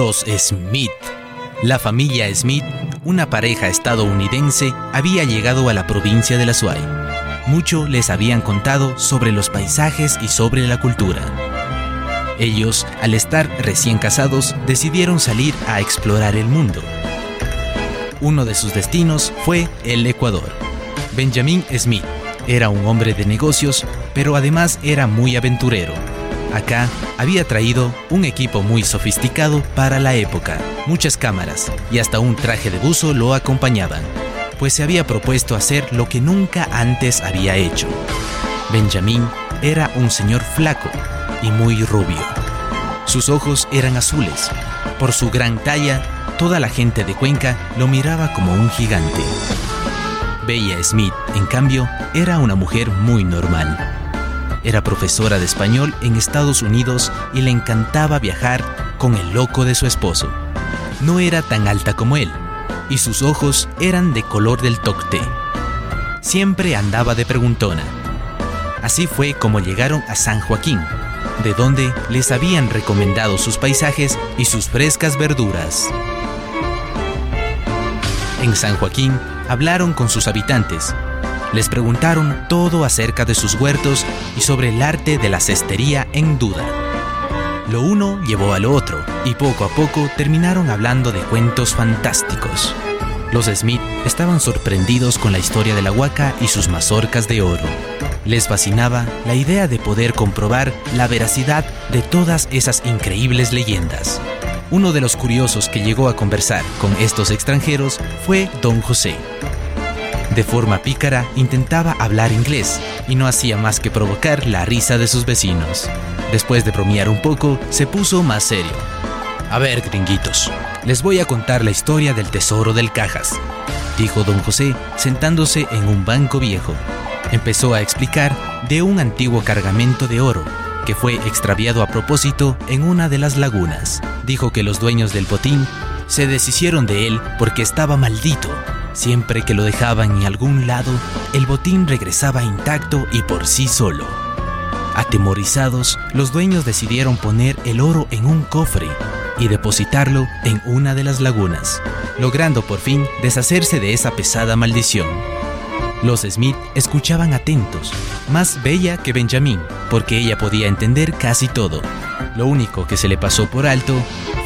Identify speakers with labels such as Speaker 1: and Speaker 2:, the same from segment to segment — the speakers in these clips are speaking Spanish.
Speaker 1: Los Smith. La familia Smith, una pareja estadounidense, había llegado a la provincia de la Suai. Mucho les habían contado sobre los paisajes y sobre la cultura. Ellos, al estar recién casados, decidieron salir a explorar el mundo. Uno de sus destinos fue el Ecuador. Benjamin Smith era un hombre de negocios, pero además era muy aventurero. Acá había traído un equipo muy sofisticado para la época, muchas cámaras y hasta un traje de buzo lo acompañaban, pues se había propuesto hacer lo que nunca antes había hecho. Benjamin era un señor flaco y muy rubio. Sus ojos eran azules. Por su gran talla, toda la gente de Cuenca lo miraba como un gigante. Bella Smith, en cambio, era una mujer muy normal. Era profesora de español en Estados Unidos y le encantaba viajar con el loco de su esposo. No era tan alta como él, y sus ojos eran de color del tocté. Siempre andaba de preguntona. Así fue como llegaron a San Joaquín, de donde les habían recomendado sus paisajes y sus frescas verduras. En San Joaquín hablaron con sus habitantes les preguntaron todo acerca de sus huertos y sobre el arte de la cestería en duda. Lo uno llevó a lo otro y poco a poco terminaron hablando de cuentos fantásticos. Los Smith estaban sorprendidos con la historia de la huaca y sus mazorcas de oro. Les fascinaba la idea de poder comprobar la veracidad de todas esas increíbles leyendas. Uno de los curiosos que llegó a conversar con estos extranjeros fue Don José, de forma pícara intentaba hablar inglés y no hacía más que provocar la risa de sus vecinos. Después de bromear un poco, se puso más serio. A ver, gringuitos, les voy a contar la historia del tesoro del Cajas, dijo don José sentándose en un banco viejo. Empezó a explicar de un antiguo cargamento de oro que fue extraviado a propósito en una de las lagunas. Dijo que los dueños del botín se deshicieron de él porque estaba maldito Siempre que lo dejaban en algún lado, el botín regresaba intacto y por sí solo. Atemorizados, los dueños decidieron poner el oro en un cofre y depositarlo en una de las lagunas, logrando por fin deshacerse de esa pesada maldición. Los Smith escuchaban atentos, más bella que Benjamin, porque ella podía entender casi todo. Lo único que se le pasó por alto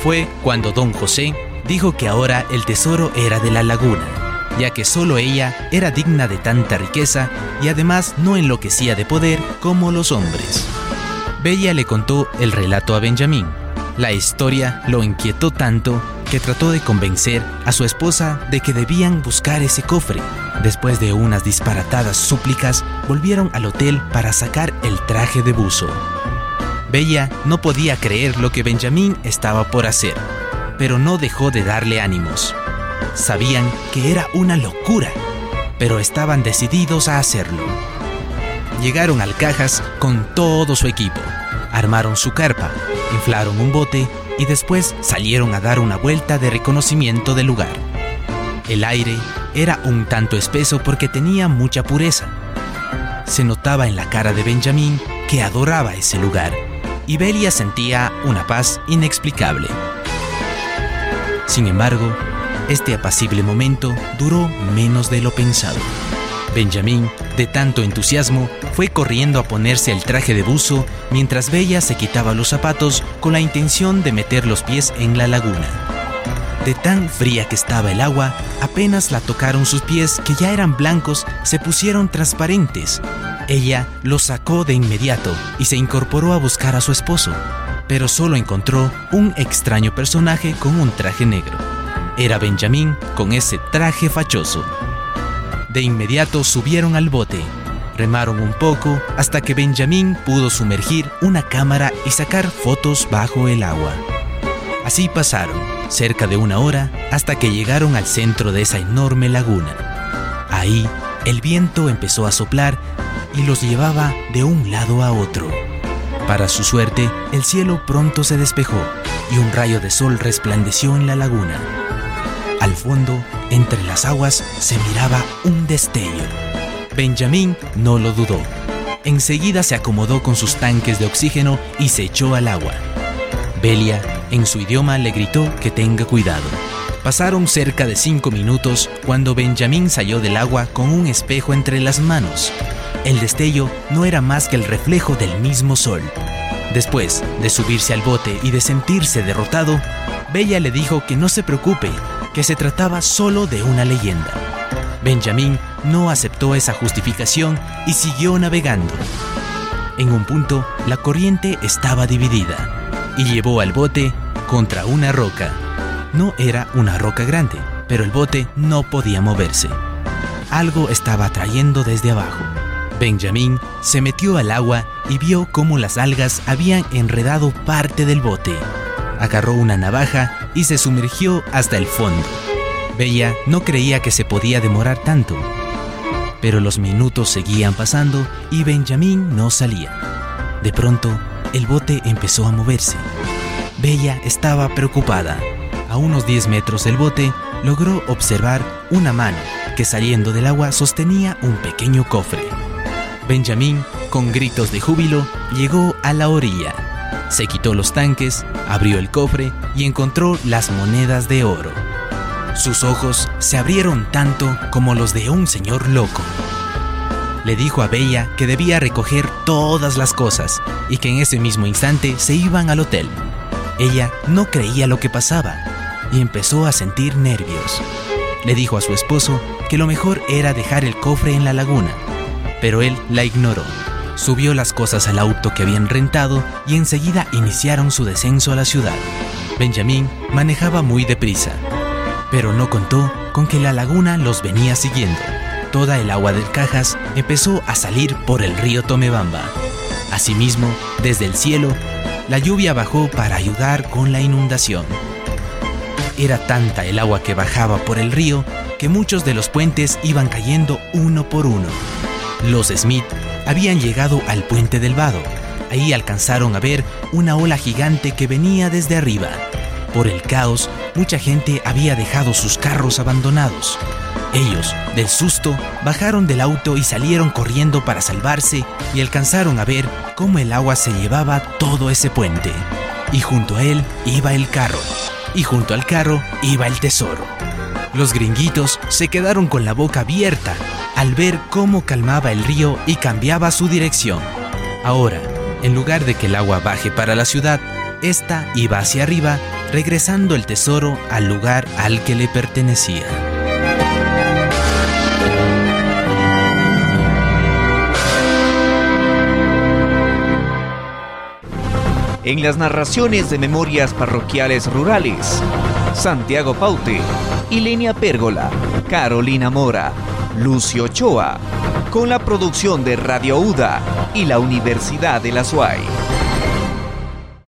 Speaker 1: fue cuando don José dijo que ahora el tesoro era de la laguna ya que solo ella era digna de tanta riqueza y además no enloquecía de poder como los hombres. Bella le contó el relato a Benjamín. La historia lo inquietó tanto que trató de convencer a su esposa de que debían buscar ese cofre. Después de unas disparatadas súplicas, volvieron al hotel para sacar el traje de buzo. Bella no podía creer lo que Benjamín estaba por hacer, pero no dejó de darle ánimos. Sabían que era una locura, pero estaban decididos a hacerlo. Llegaron al Cajas con todo su equipo, armaron su carpa, inflaron un bote y después salieron a dar una vuelta de reconocimiento del lugar. El aire era un tanto espeso porque tenía mucha pureza. Se notaba en la cara de Benjamín que adoraba ese lugar y Belia sentía una paz inexplicable. Sin embargo, este apacible momento duró menos de lo pensado. Benjamín, de tanto entusiasmo, fue corriendo a ponerse el traje de buzo mientras Bella se quitaba los zapatos con la intención de meter los pies en la laguna. De tan fría que estaba el agua, apenas la tocaron sus pies que ya eran blancos, se pusieron transparentes. Ella los sacó de inmediato y se incorporó a buscar a su esposo, pero solo encontró un extraño personaje con un traje negro era Benjamín con ese traje fachoso. De inmediato subieron al bote, remaron un poco hasta que Benjamín pudo sumergir una cámara y sacar fotos bajo el agua. Así pasaron, cerca de una hora, hasta que llegaron al centro de esa enorme laguna. Ahí, el viento empezó a soplar y los llevaba de un lado a otro. Para su suerte, el cielo pronto se despejó y un rayo de sol resplandeció en la laguna. Al fondo, entre las aguas, se miraba un destello. Benjamín no lo dudó. Enseguida se acomodó con sus tanques de oxígeno y se echó al agua. Belia En su idioma le gritó que tenga cuidado. Pasaron cerca de cinco minutos cuando Benjamín salió del agua con un espejo entre las manos. El destello no era más que el reflejo del mismo sol. Después de subirse al bote y de sentirse derrotado, Bella le dijo que no se preocupe, que se trataba solo de una leyenda. Benjamín no aceptó esa justificación y siguió navegando. En un punto, la corriente estaba dividida y llevó al bote contra una roca. No era una roca grande, pero el bote no podía moverse. Algo estaba trayendo desde abajo. Benjamín se metió al agua y vio cómo las algas habían enredado parte del bote. Agarró una navaja y se sumergió hasta el fondo. Bella no creía que se podía demorar tanto, pero los minutos seguían pasando y Benjamín no salía. De pronto, el bote empezó a moverse. Bella estaba preocupada a unos 10 metros del bote, logró observar una mano que saliendo del agua sostenía un pequeño cofre. Benjamín, con gritos de júbilo, llegó a la orilla. Se quitó los tanques, abrió el cofre y encontró las monedas de oro. Sus ojos se abrieron tanto como los de un señor loco. Le dijo a Bella que debía recoger todas las cosas y que en ese mismo instante se iban al hotel. Ella no creía lo que pasaba y empezó a sentir nervios. Le dijo a su esposo que lo mejor era dejar el cofre en la laguna, pero él la ignoró. Subió las cosas al auto que habían rentado y enseguida iniciaron su descenso a la ciudad. Benjamín manejaba muy deprisa, pero no contó con que la laguna los venía siguiendo. Toda el agua del Cajas empezó a salir por el río Tomebamba. Asimismo, desde el cielo, la lluvia bajó para ayudar con la inundación. Era tanta el agua que bajaba por el río que muchos de los puentes iban cayendo uno por uno. Los Smith habían llegado al puente del Vado. Ahí alcanzaron a ver una ola gigante que venía desde arriba. Por el caos, mucha gente había dejado sus carros abandonados. Ellos, del susto, bajaron del auto y salieron corriendo para salvarse y alcanzaron a ver cómo el agua se llevaba todo ese puente. Y junto a él iba el carro y junto al carro iba el tesoro. Los gringuitos se quedaron con la boca abierta al ver cómo calmaba el río y cambiaba su dirección. Ahora, en lugar de que el agua baje para la ciudad, esta iba hacia arriba, regresando el tesoro al lugar al que le pertenecía.
Speaker 2: en las narraciones de memorias parroquiales rurales. Santiago Paute, Ilenia Pérgola, Carolina Mora, Lucio Ochoa, con la producción de Radio UDA y la Universidad de la SUAY.